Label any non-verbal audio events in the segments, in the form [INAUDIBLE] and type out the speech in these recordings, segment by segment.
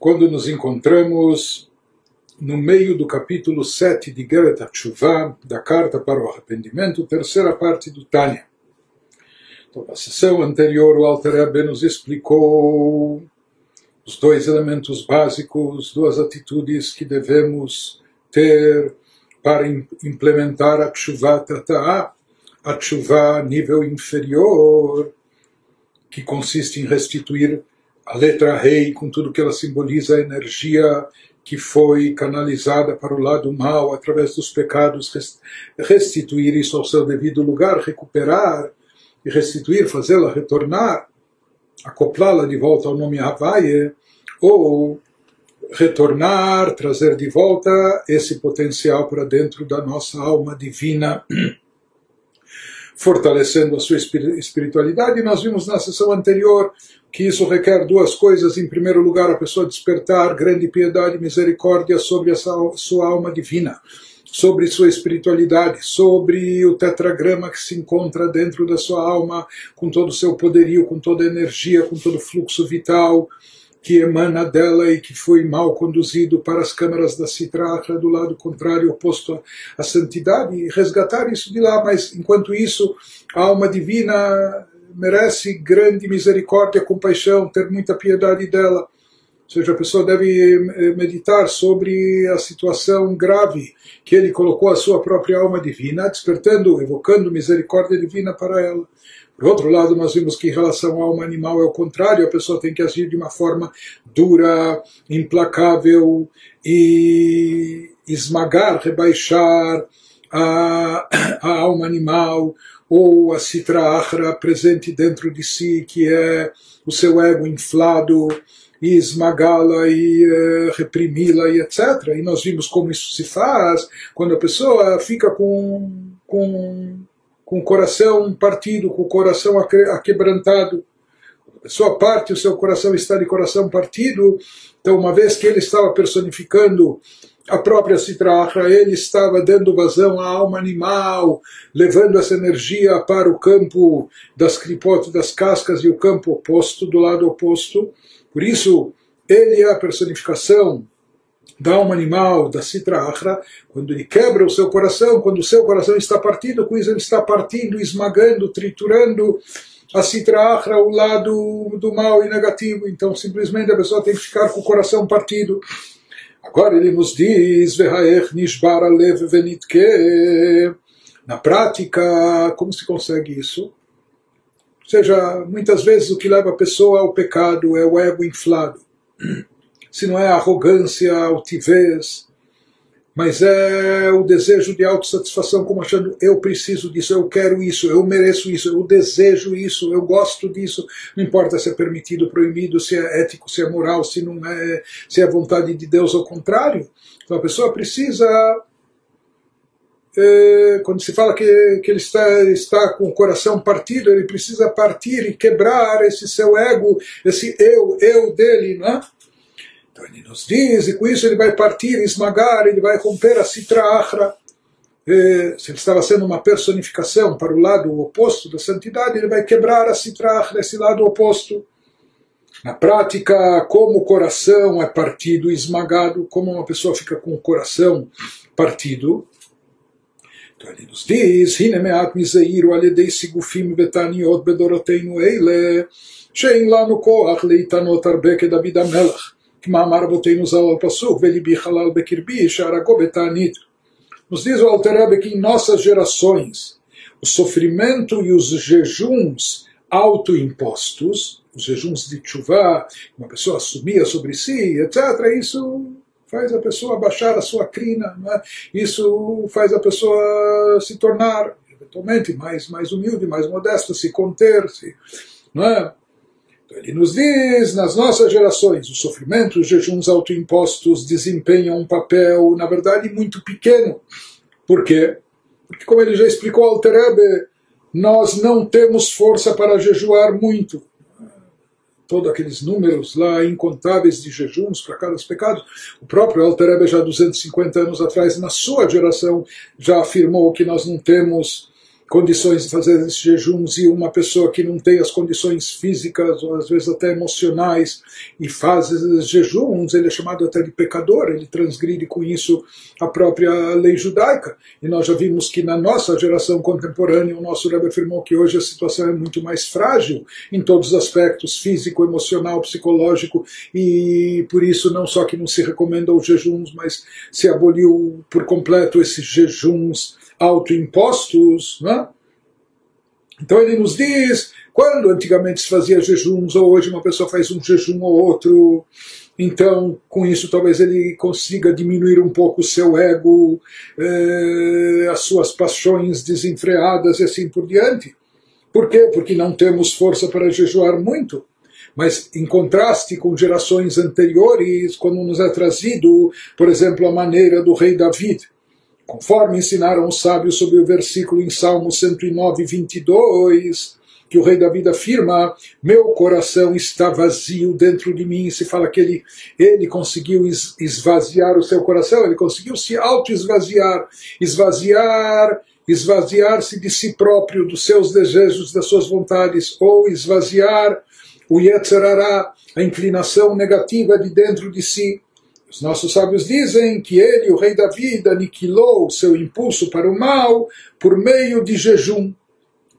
quando nos encontramos no meio do capítulo 7 de Geret HaTshuva, da Carta para o Arrependimento, terceira parte do Tânia. Então, na sessão anterior, o Alter Rebbe nos explicou os dois elementos básicos, duas atitudes que devemos ter para implementar a Tshuva Tata'a, a Tshuva nível inferior, que consiste em restituir a letra rei com tudo que ela simboliza, a energia que foi canalizada para o lado mal através dos pecados, restituir isso ao seu devido lugar, recuperar e restituir, fazê-la retornar, acoplá-la de volta ao nome Havaye, ou retornar, trazer de volta esse potencial para dentro da nossa alma divina, [CLEARS THROAT] fortalecendo a sua espiritualidade. Nós vimos na sessão anterior que isso requer duas coisas. Em primeiro lugar, a pessoa despertar grande piedade e misericórdia sobre a sua alma divina, sobre sua espiritualidade, sobre o tetragrama que se encontra dentro da sua alma, com todo o seu poderio, com toda a energia, com todo o fluxo vital que emana dela e que foi mal conduzido para as câmaras da Citratra do lado contrário, oposto à santidade, e resgatar isso de lá. Mas, enquanto isso, a alma divina merece grande misericórdia, compaixão, ter muita piedade dela. Ou seja, a pessoa deve eh, meditar sobre a situação grave que ele colocou a sua própria alma divina, despertando, evocando misericórdia divina para ela. Por outro lado, nós vimos que em relação à alma animal é o contrário, a pessoa tem que agir de uma forma dura, implacável e esmagar, rebaixar a, [COUGHS] a alma animal, ou a Sitra Achra presente dentro de si, que é o seu ego inflado, e esmagá-la e uh, reprimi-la e etc. E nós vimos como isso se faz quando a pessoa fica com, com, com o coração partido, com o coração aquebrantado. A pessoa parte, o seu coração está de coração partido. Então, uma vez que ele estava personificando a própria Citracha, ele estava dando vazão à alma animal, levando essa energia para o campo das cripotes, das cascas e o campo oposto, do lado oposto. Por isso, ele é a personificação da alma animal, da Sitra Achra, quando ele quebra o seu coração, quando o seu coração está partido, com isso ele está partindo, esmagando, triturando a Sitra Achra, o lado do mal e negativo. Então, simplesmente a pessoa tem que ficar com o coração partido. Agora ele nos diz. Na prática, como se consegue isso? Ou seja, muitas vezes o que leva a pessoa ao pecado é o ego inflado. Se não é arrogância, altivez, mas é o desejo de autossatisfação, como achando eu preciso disso, eu quero isso, eu mereço isso, eu desejo isso, eu gosto disso. Não importa se é permitido, proibido, se é ético, se é moral, se não é, se é vontade de Deus ou contrário. Então a pessoa precisa é, quando se fala que, que ele está, está com o coração partido, ele precisa partir e quebrar esse seu ego, esse eu, eu dele, não é? Então ele nos diz, e com isso ele vai partir, esmagar, ele vai romper a citra achra. E, eh, se ele estava sendo uma personificação para o lado oposto da santidade, ele vai quebrar a citra achra, esse lado oposto. Na prática, como o coração é partido, esmagado, como uma pessoa fica com o coração partido, então ele nos diz, Hinemeat Mizeiru Aledei Sigufim Betaniot Bedoroteinu Eile, Shein Lanu Koach Leitanot Arbeke David Amelach. Kmamar Boteinu Zal Passuk, Velibi Halal Bekirbi, Sharagobetanit. Nos diz o Alterebe que em nossas gerações o sofrimento e os jejuns autoimpostos, os jejuns de chuva, uma pessoa assumia sobre si, etc., isso faz a pessoa baixar a sua crina, né? isso faz a pessoa se tornar eventualmente mais, mais humilde, mais modesta, se conter, se, não é? Ele nos diz, nas nossas gerações, o sofrimento, os jejuns autoimpostos desempenham um papel, na verdade, muito pequeno. Por quê? Porque, como ele já explicou ao Terebe, nós não temos força para jejuar muito. Todos aqueles números lá incontáveis de jejuns para cada pecado. O próprio Alterebe, já 250 anos atrás, na sua geração, já afirmou que nós não temos condições de fazer esses jejuns e uma pessoa que não tem as condições físicas ou às vezes até emocionais e faz esses jejuns, ele é chamado até de pecador, ele transgride com isso a própria lei judaica. E nós já vimos que na nossa geração contemporânea, o nosso Rebbe afirmou que hoje a situação é muito mais frágil em todos os aspectos, físico, emocional, psicológico, e por isso não só que não se recomenda os jejuns, mas se aboliu por completo esses jejuns autoimpostos, né? Então ele nos diz, quando antigamente se fazia jejuns, ou hoje uma pessoa faz um jejum ou outro, então com isso talvez ele consiga diminuir um pouco o seu ego, eh, as suas paixões desenfreadas e assim por diante. Por quê? Porque não temos força para jejuar muito. Mas em contraste com gerações anteriores, quando nos é trazido, por exemplo, a maneira do rei David, conforme ensinaram os sábios sobre o versículo em Salmo 109, 22, que o rei Davi afirma: Meu coração está vazio dentro de mim. Se fala que ele, ele conseguiu esvaziar o seu coração, ele conseguiu se auto-esvaziar, esvaziar, esvaziar-se de si próprio, dos seus desejos, das suas vontades, ou esvaziar o Yetzerará, a inclinação negativa de dentro de si. Os nossos sábios dizem que ele, o rei da vida, aniquilou seu impulso para o mal por meio de jejum.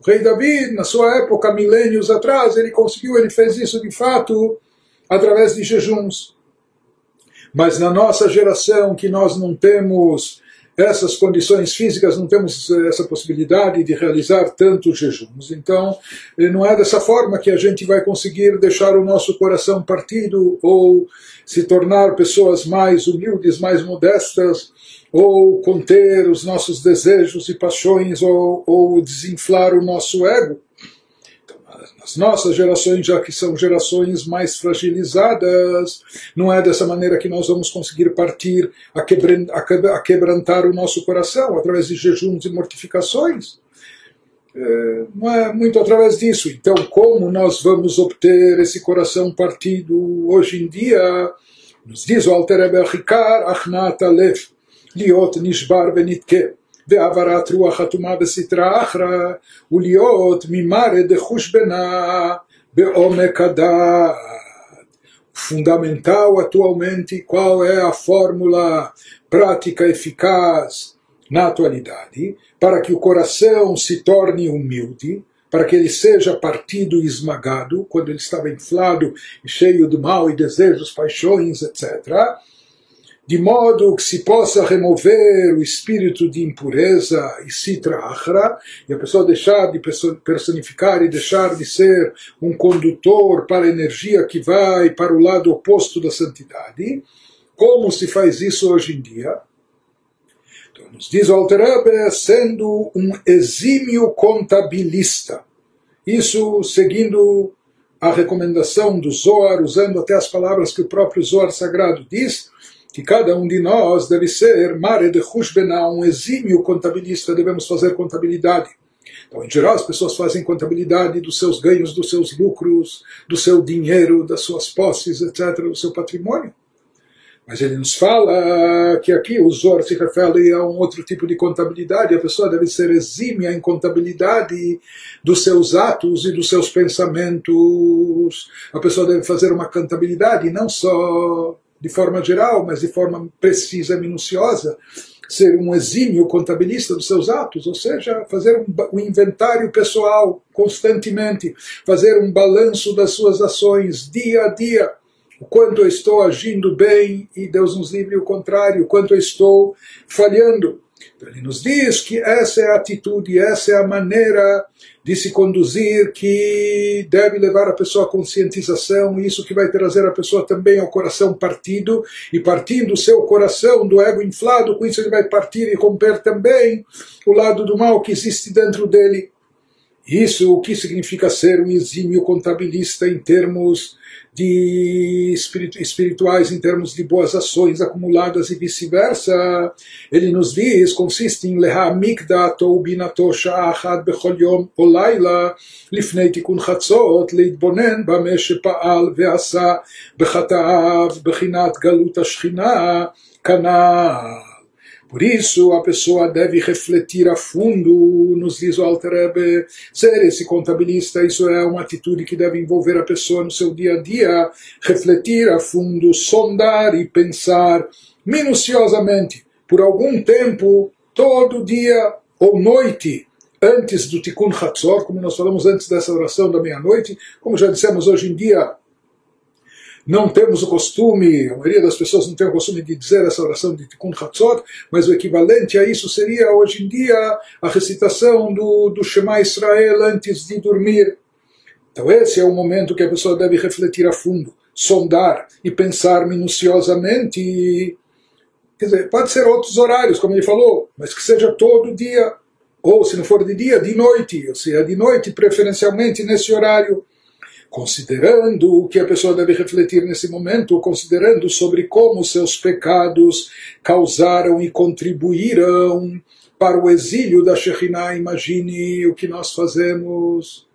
O rei Davi, na sua época, milênios atrás, ele conseguiu, ele fez isso de fato através de jejuns. Mas na nossa geração, que nós não temos essas condições físicas, não temos eh, essa possibilidade de realizar tantos jejuns. Então, eh, não é dessa forma que a gente vai conseguir deixar o nosso coração partido ou se tornar pessoas mais humildes, mais modestas, ou conter os nossos desejos e paixões, ou, ou desinflar o nosso ego. As nossas gerações, já que são gerações mais fragilizadas, não é dessa maneira que nós vamos conseguir partir a, a quebrantar o nosso coração, através de jejuns e mortificações. É, não é muito através disso. Então, como nós vamos obter esse coração partido hoje em dia? Nos diz o Alter Rebbe Achikar, Achnat Alef, Liot Nishbar Benitke. והעברת רוח אטומה בסטרה אחרא, ולהיות ממרא דחושבנה בעומק הדעת. Fundamental atualmente qual é a fórmula prática eficaz na atualidade para que o coração se torne humilde, para que ele seja partido e esmagado quando ele estava inflado e cheio de mal e desejos, paixões, etc de modo que se possa remover o espírito de impureza e citra achra, e a pessoa deixar de personificar e deixar de ser um condutor para a energia que vai para o lado oposto da santidade. Como se faz isso hoje em dia? Então, nos diz o Alter sendo um exímio contabilista. Isso seguindo a recomendação do Zohar, usando até as palavras que o próprio Zohar Sagrado diz, que cada um de nós deve ser mare de Hushbena, um exímio contabilista, devemos fazer contabilidade. Então, em geral, as pessoas fazem contabilidade dos seus ganhos, dos seus lucros, do seu dinheiro, das suas posses, etc., do seu patrimônio. Mas ele nos fala que aqui o Zor se refere a um outro tipo de contabilidade. A pessoa deve ser exímia em contabilidade dos seus atos e dos seus pensamentos. A pessoa deve fazer uma contabilidade não só de forma geral, mas de forma precisa, minuciosa, ser um exímio contabilista dos seus atos, ou seja, fazer um, um, inventário pessoal constantemente, fazer um balanço das suas ações dia a dia, o quanto eu estou agindo bem e Deus nos livre o contrário, o quanto eu estou falhando. Então, ele nos diz que essa é a atitude, essa é a maneira de se conduzir que deve levar a pessoa à conscientização, isso que vai trazer a pessoa também ao coração partido, e partindo o seu coração do ego inflado, com isso ele vai partir e romper também o lado do mal que existe dentro dele. Isso o que significa ser um exímio contabilista em termos de espirituais em termos de boas ações acumuladas e vice-versa. Ele nos diz, consiste em להעמיק דעתו ובינתו שעה אחת בכל יום או לילה לפני תיקון חצות, להתבונן במה שפעל ועשה בחטאיו, בחינת גלות השכינה, כנ"ל. por isso, a pessoa deve refletir a fundo, nos diz o Alter Rebbe, ser esse contabilista, isso é uma atitude que deve envolver a pessoa no seu dia a dia, refletir a fundo, sondar e pensar minuciosamente, por algum tempo, todo dia ou noite, antes do Tikkun Hatzor, como nós falamos antes dessa oração da meia-noite, como já dissemos hoje em dia, não temos o costume, a maioria das pessoas não tem o costume de dizer essa oração de Tikkun Hatzot, mas o equivalente a isso seria hoje em dia a recitação do, do Shema Israel antes de dormir. Então esse é o momento que a pessoa deve refletir a fundo, sondar e pensar minuciosamente. Quer dizer, pode ser outros horários, como ele falou, mas que seja todo dia, ou se não for de dia, de noite, ou seja, de noite preferencialmente nesse horário considerando o que a pessoa deve refletir nesse momento, considerando sobre como seus pecados causaram e contribuíram para o exílio da Shekhinah. Imagine o que nós fazemos.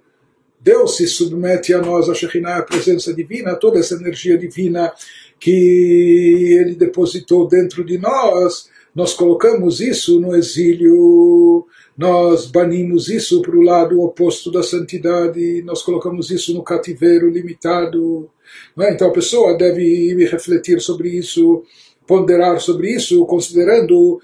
Deus se submete a nós, a Shekhinah, a presença divina, toda essa energia divina que Ele depositou dentro de nós. Nós colocamos isso no exílio nós banimos isso para o lado oposto da santidade, nós colocamos isso no cativeiro limitado. É? Então a pessoa deve refletir sobre isso, ponderar sobre isso, considerando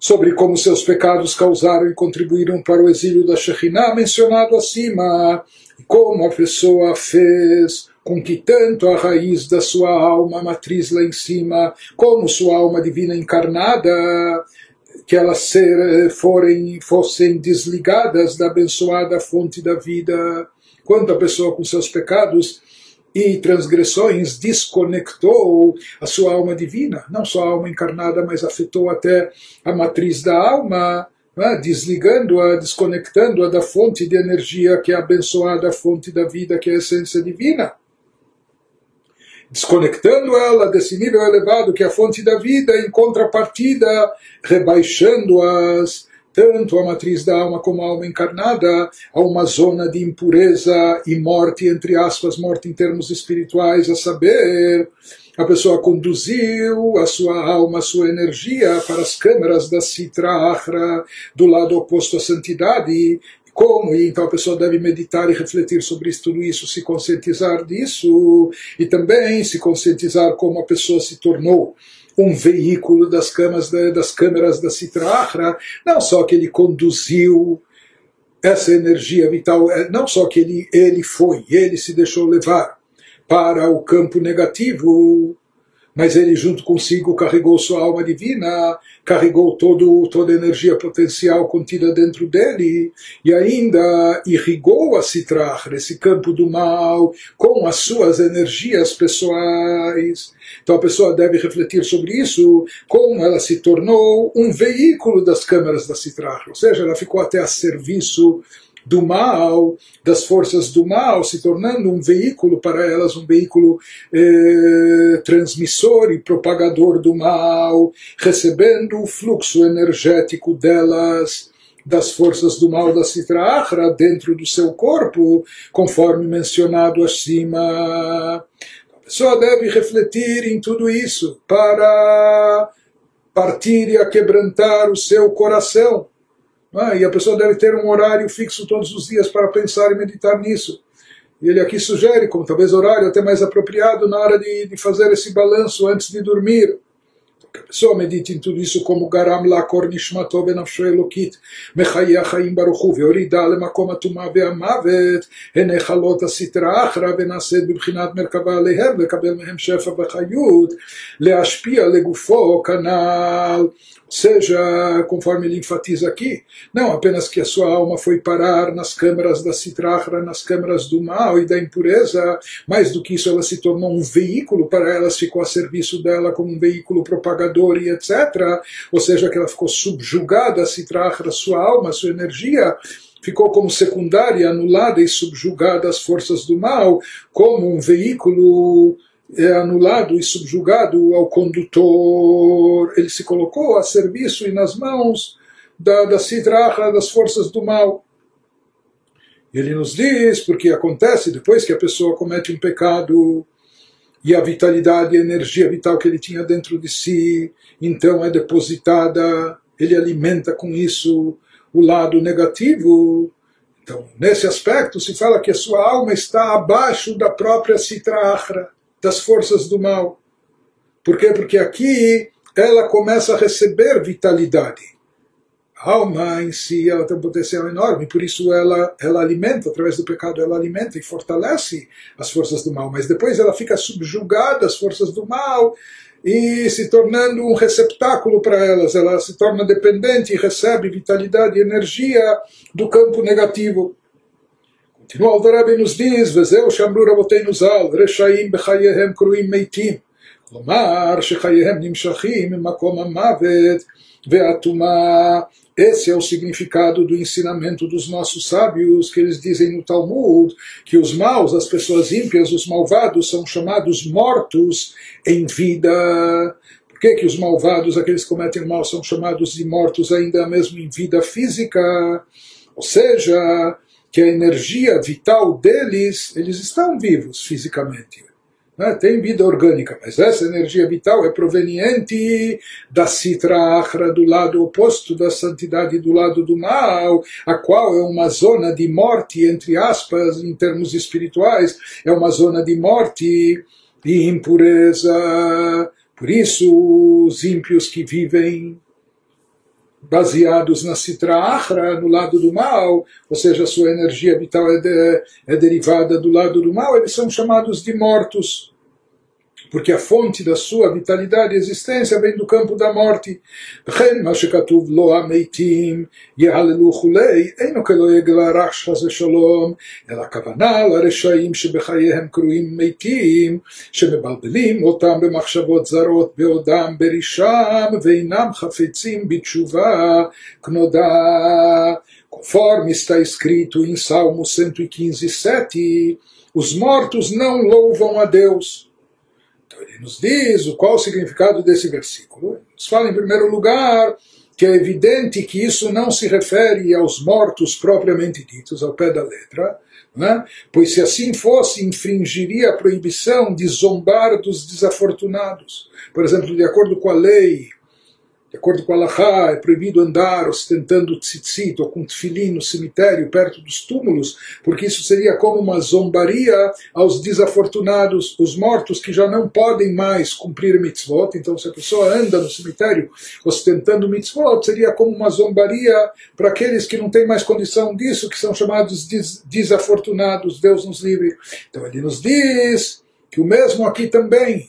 sobre como seus pecados causaram e contribuíram para o exílio da Shekhinah mencionado acima, e como a pessoa fez com que tanto a raiz da sua alma, matriz lá em cima, como sua alma divina encarnada, que elas ser, eh, forem, fossem desligadas da abençoada fonte da vida. Quando a pessoa com seus pecados e transgressões desconectou a sua alma divina, não só a alma encarnada, mas afetou até a matriz da alma, né, desligando-a, desconectando-a da fonte de energia que é a abençoada fonte da vida, que é a essência divina desconectando ela desse nível elevado que é a fonte da vida, em contrapartida, rebaixando-as, tanto a matriz da alma como a alma encarnada, a uma zona de impureza e morte, entre aspas, morte em termos espirituais, a saber, a pessoa conduziu a sua alma, a sua energia para as câmeras da Sitra Achra, do lado oposto à santidade, como, e então a pessoa deve meditar e refletir sobre isso, tudo isso, se conscientizar disso, e também se conscientizar como a pessoa se tornou um veículo das, camas, das câmeras da Sitra não só que ele conduziu essa energia vital, é, não só que ele, ele foi, ele se deixou levar para o campo negativo, mas ele junto consigo carregou sua alma divina, carregou todo, toda a energia potencial contida dentro dele e ainda irrigou a Sitrar, esse campo do mal, com as suas energias pessoais. Então a pessoa deve refletir sobre isso, como ela se tornou um veículo das câmaras da Sitrar, ou seja, ela ficou até a serviço do mal, das forças do mal, se tornando um veículo para elas, um veículo eh, transmissor e propagador do mal, recebendo o fluxo energético delas das forças do mal da Sitra Achra dentro do seu corpo, conforme mencionado acima. A pessoa deve refletir em tudo isso para partir e aquebrantar o seu coração é? E a pessoa deve ter um horário fixo todos os dias para pensar e meditar nisso. E ele aqui sugere, como talvez horário até mais apropriado na hora de, de fazer esse balanço antes de dormir a pessoa medita em tudo isso como Garam Lakor Nishmato Benafsho Elokit, é Mechaya é Chaim Baruchu, Veorida Lemakom Atuma Veamavet, Henechalot Asitra Achra, Venased Bibchinat Merkava Alehem, Lekabel Mehem Shefa Vechayut, Leashpia Legufo Canal. Seja, conforme ele enfatiza aqui, não apenas que a sua alma foi parar nas câmaras da citrahra, nas câmaras do mal e da impureza, mais do que isso, ela se tornou um veículo para ela, ficou a serviço dela como um veículo propagado propagador e etc. Ou seja, que ela ficou subjugada a citrahra, sua alma, sua energia, ficou como secundária, anulada e subjugada às forças do mal, como um veículo é anulado e subjugado ao condutor, ele se colocou a serviço e nas mãos da, da das forças do mal. Ele nos diz, porque acontece depois que a pessoa comete um pecado, e a vitalidade, a energia vital que ele tinha dentro de si, então é depositada, ele alimenta com isso o lado negativo. Então, nesse aspecto, se fala que a sua alma está abaixo da própria Sitra Achra, das forças do mal. Por quê? Porque aqui ela começa a receber vitalidade a alma em si ela tem um potencial enorme, por isso ela, ela alimenta, através do pecado, ela alimenta e fortalece as forças do mal, mas depois ela fica subjugada às forças do mal e se tornando um receptáculo para elas, ela se torna dependente e recebe vitalidade e energia do campo negativo. Continua Aldarabbi nos diz, וזהו שאמרו רבותינו ז"ל, רשעים בחייהם קרויים מתים. כלומר שחייהם נמשכים ממקום המוות והטומאה esse é o significado do ensinamento dos nossos sábios, que eles dizem no Talmud que os maus, as pessoas ímpias, os malvados, são chamados mortos em vida. Por que, que os malvados, aqueles que cometem mal, são chamados de mortos ainda mesmo em vida física? Ou seja, que a energia vital deles, eles estão vivos fisicamente né? tem vida orgânica, mas essa energia vital é proveniente da Sitra Achra, do lado oposto da santidade, do lado do mal, a qual é uma zona de morte, entre aspas, em termos espirituais, é uma zona de morte e impureza. Por isso, os ímpios que vivem baseados na Sitra Achra, no lado do mal, ou seja, sua energia vital é, de, é derivada do lado do mal, eles são chamados de mortos porque a fonte da sua vitalidade e existência vem do campo da morte. וכן מה שכתוב לא המתים יהללו כולי, אינו כלא יגלה רעש חס ושלום, אלא הכוונה לרשעים שבחייהם קרויים מתים, שמבלבלים אותם במחשבות זרות בעודם ברישם, ואינם חפצים בתשובה כנודע. Conforme está escrito em Salmo 115, 7, os mortos não louvam a Deus, ele nos diz qual o significado desse versículo. Nos fala, em primeiro lugar, que é evidente que isso não se refere aos mortos propriamente ditos, ao pé da letra, né? pois se assim fosse, infringiria a proibição de zombar dos desafortunados. Por exemplo, de acordo com a lei de acordo com a Allahá, é proibido andar ostentando tzitzit ou com tefilin no cemitério, perto dos túmulos, porque isso seria como uma zombaria aos desafortunados, os mortos que já não podem mais cumprir mitzvot. Então, se a pessoa anda no cemitério ostentando mitzvot, seria como uma zombaria para aqueles que não têm mais condição disso, que são chamados des desafortunados. Deus nos livre. Então, ele nos diz que o mesmo aqui também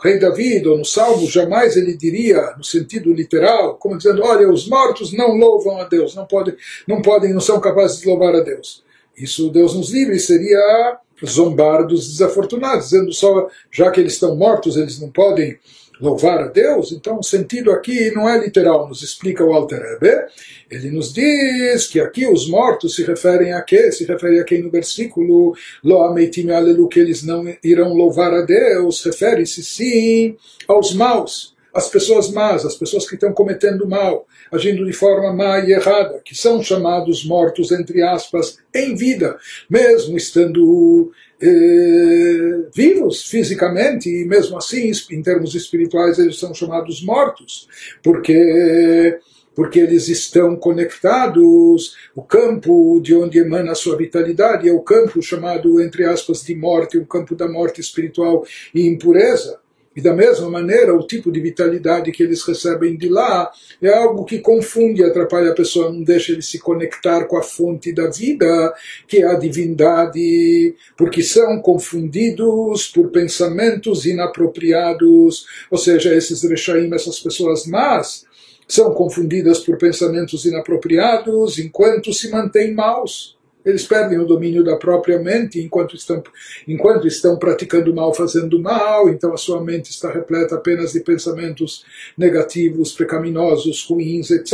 rei David, ou no Salmo, jamais ele diria, no sentido literal, como dizendo, olha, os mortos não louvam a Deus, não podem, não podem, não são capazes de louvar a Deus. Isso Deus nos livre seria zombar dos desafortunados, dizendo só, já que eles estão mortos, eles não podem louvar a Deus, então o sentido aqui não é literal, nos explica o Alter Rebbe, ele nos diz que aqui os mortos se referem a quê? Se refere a quem? No versículo Lo ameitim alelu, que eles não irão louvar a Deus, refere-se sim aos maus, as pessoas más, as pessoas que estão cometendo mal, agindo de forma má e errada, que são chamados mortos, entre aspas, em vida, mesmo estando eh, vivos fisicamente e mesmo assim, em termos espirituais, eles são chamados mortos, porque porque eles estão conectados. O campo de onde emana a sua vitalidade é o campo chamado, entre aspas, de morte, o campo da morte espiritual e impureza. E da mesma maneira, o tipo de vitalidade que eles recebem de lá é algo que confunde, atrapalha a pessoa, não deixa ele se conectar com a fonte da vida, que é a divindade, porque são confundidos por pensamentos inapropriados, ou seja, esses rechaim, essas pessoas más, são confundidas por pensamentos inapropriados enquanto se mantêm maus eles perdem o domínio da própria mente enquanto estão, enquanto estão praticando mal, fazendo mal, então a sua mente está repleta apenas de pensamentos negativos, pecaminosos, ruins, etc.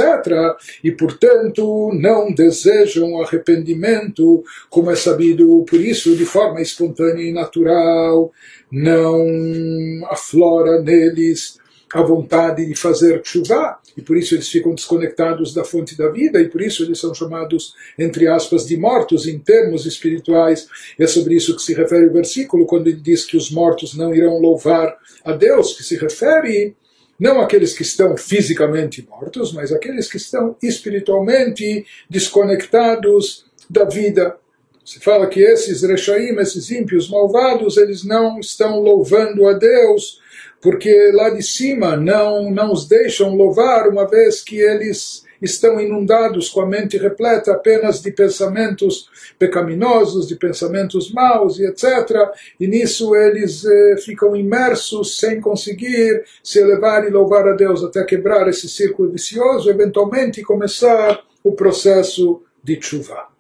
E, portanto, não desejam arrependimento, como é sabido, por isso, de forma espontânea e natural, não aflora neles a vontade de fazer chuva, e por isso eles ficam desconectados da fonte da vida, e por isso eles são chamados, entre aspas, de mortos em termos espirituais. E é sobre isso que se refere o versículo, quando ele diz que os mortos não irão louvar a Deus, que se refere não aqueles que estão fisicamente mortos, mas aqueles que estão espiritualmente desconectados da vida. Se fala que esses rechaim, esses ímpios malvados, eles não estão louvando a Deus, porque lá de cima não, não os deixam louvar, uma vez que eles estão inundados com a mente repleta apenas de pensamentos pecaminosos, de pensamentos maus e etc. E nisso eles eh, ficam imersos sem conseguir se elevar e louvar a Deus até quebrar esse círculo vicioso, eventualmente começar o processo de chuva.